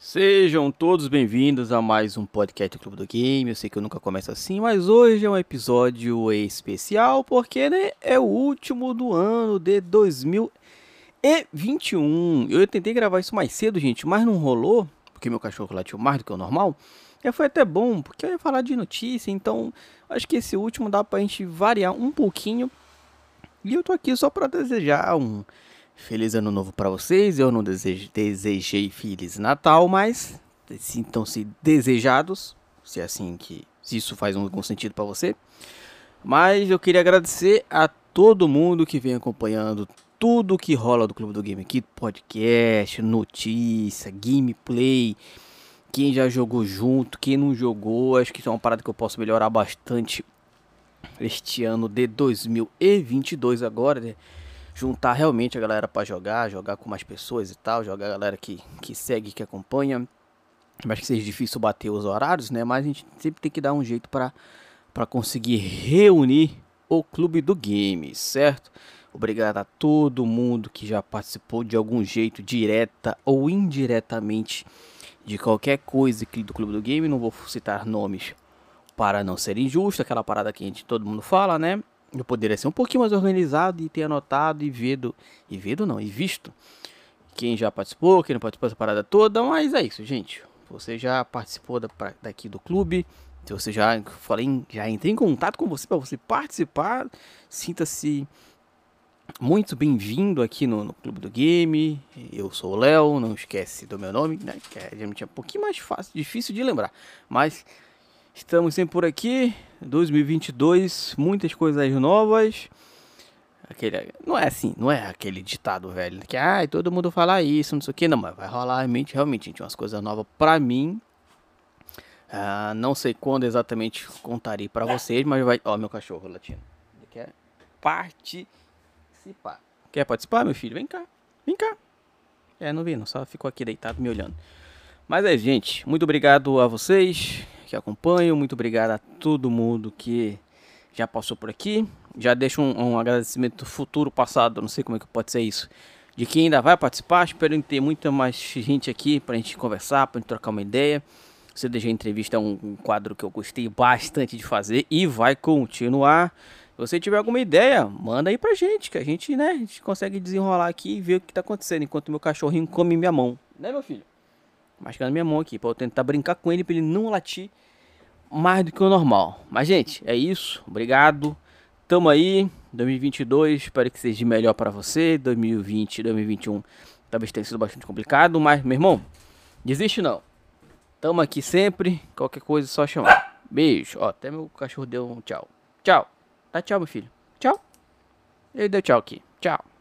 Sejam todos bem-vindos a mais um podcast do Clube do Game. Eu sei que eu nunca começo assim, mas hoje é um episódio especial porque né, é o último do ano de 2021. Eu tentei gravar isso mais cedo, gente, mas não rolou, porque meu cachorro latiu mais do que o normal. E foi até bom, porque eu ia falar de notícia, então acho que esse último dá pra gente variar um pouquinho. E eu tô aqui só para desejar um Feliz ano novo para vocês. Eu não desejo, desejei Feliz Natal, mas sintam-se desejados, se é assim que se isso faz algum sentido para você. Mas eu queria agradecer a todo mundo que vem acompanhando tudo que rola do Clube do Game aqui, podcast, notícia, gameplay, quem já jogou junto, quem não jogou, acho que isso é uma parada que eu posso melhorar bastante este ano de 2022 agora, né? Juntar realmente a galera para jogar, jogar com mais pessoas e tal, jogar a galera que, que segue, que acompanha. Acho que seja difícil bater os horários, né? Mas a gente sempre tem que dar um jeito para conseguir reunir o clube do game, certo? Obrigado a todo mundo que já participou de algum jeito, direta ou indiretamente, de qualquer coisa aqui do clube do game. Não vou citar nomes para não ser injusto, aquela parada que a gente todo mundo fala, né? Eu poderia ser um pouquinho mais organizado e ter anotado e visto, e visto não, e visto quem já participou, quem não participou dessa parada toda, mas é isso, gente. Você já participou da, daqui do clube, se você já falei, já entrei em contato com você para você participar, sinta-se muito bem-vindo aqui no, no, Clube do Game. Eu sou o Léo, não esquece do meu nome, né? Que é um pouquinho mais fácil, difícil de lembrar, mas Estamos sempre por aqui, 2022, muitas coisas novas. Aquele, não é assim, não é aquele ditado velho que ah, todo mundo fala isso, não sei o que, não, mas vai rolar realmente, realmente, gente, umas coisas novas pra mim. Ah, não sei quando exatamente contarei pra vocês, mas vai. Ó, meu cachorro latindo. Ele quer participar. Quer participar, meu filho? Vem cá, vem cá. É, não vi, não, só ficou aqui deitado me olhando. Mas é, gente, muito obrigado a vocês que acompanham. Muito obrigado a todo mundo que já passou por aqui. Já deixo um, um agradecimento futuro, passado, não sei como é que pode ser isso. De quem ainda vai participar. Espero ter muita mais gente aqui para a gente conversar, para gente trocar uma ideia. CDG Entrevista é um, um quadro que eu gostei bastante de fazer e vai continuar. Se você tiver alguma ideia, manda aí pra gente, que a gente, né, a gente consegue desenrolar aqui e ver o que tá acontecendo enquanto meu cachorrinho come minha mão. Né, meu filho? Mascando minha mão aqui, para eu tentar brincar com ele, para ele não latir mais do que o normal. Mas, gente, é isso. Obrigado. Tamo aí. 2022, espero que seja melhor para você. 2020, 2021 talvez tenha sido bastante complicado, mas, meu irmão, desiste não. Tamo aqui sempre. Qualquer coisa, é só chamar. Beijo. Ó, até meu cachorro deu um tchau. Tchau. Dá tchau, meu filho. Tchau. Ele deu tchau aqui. Tchau.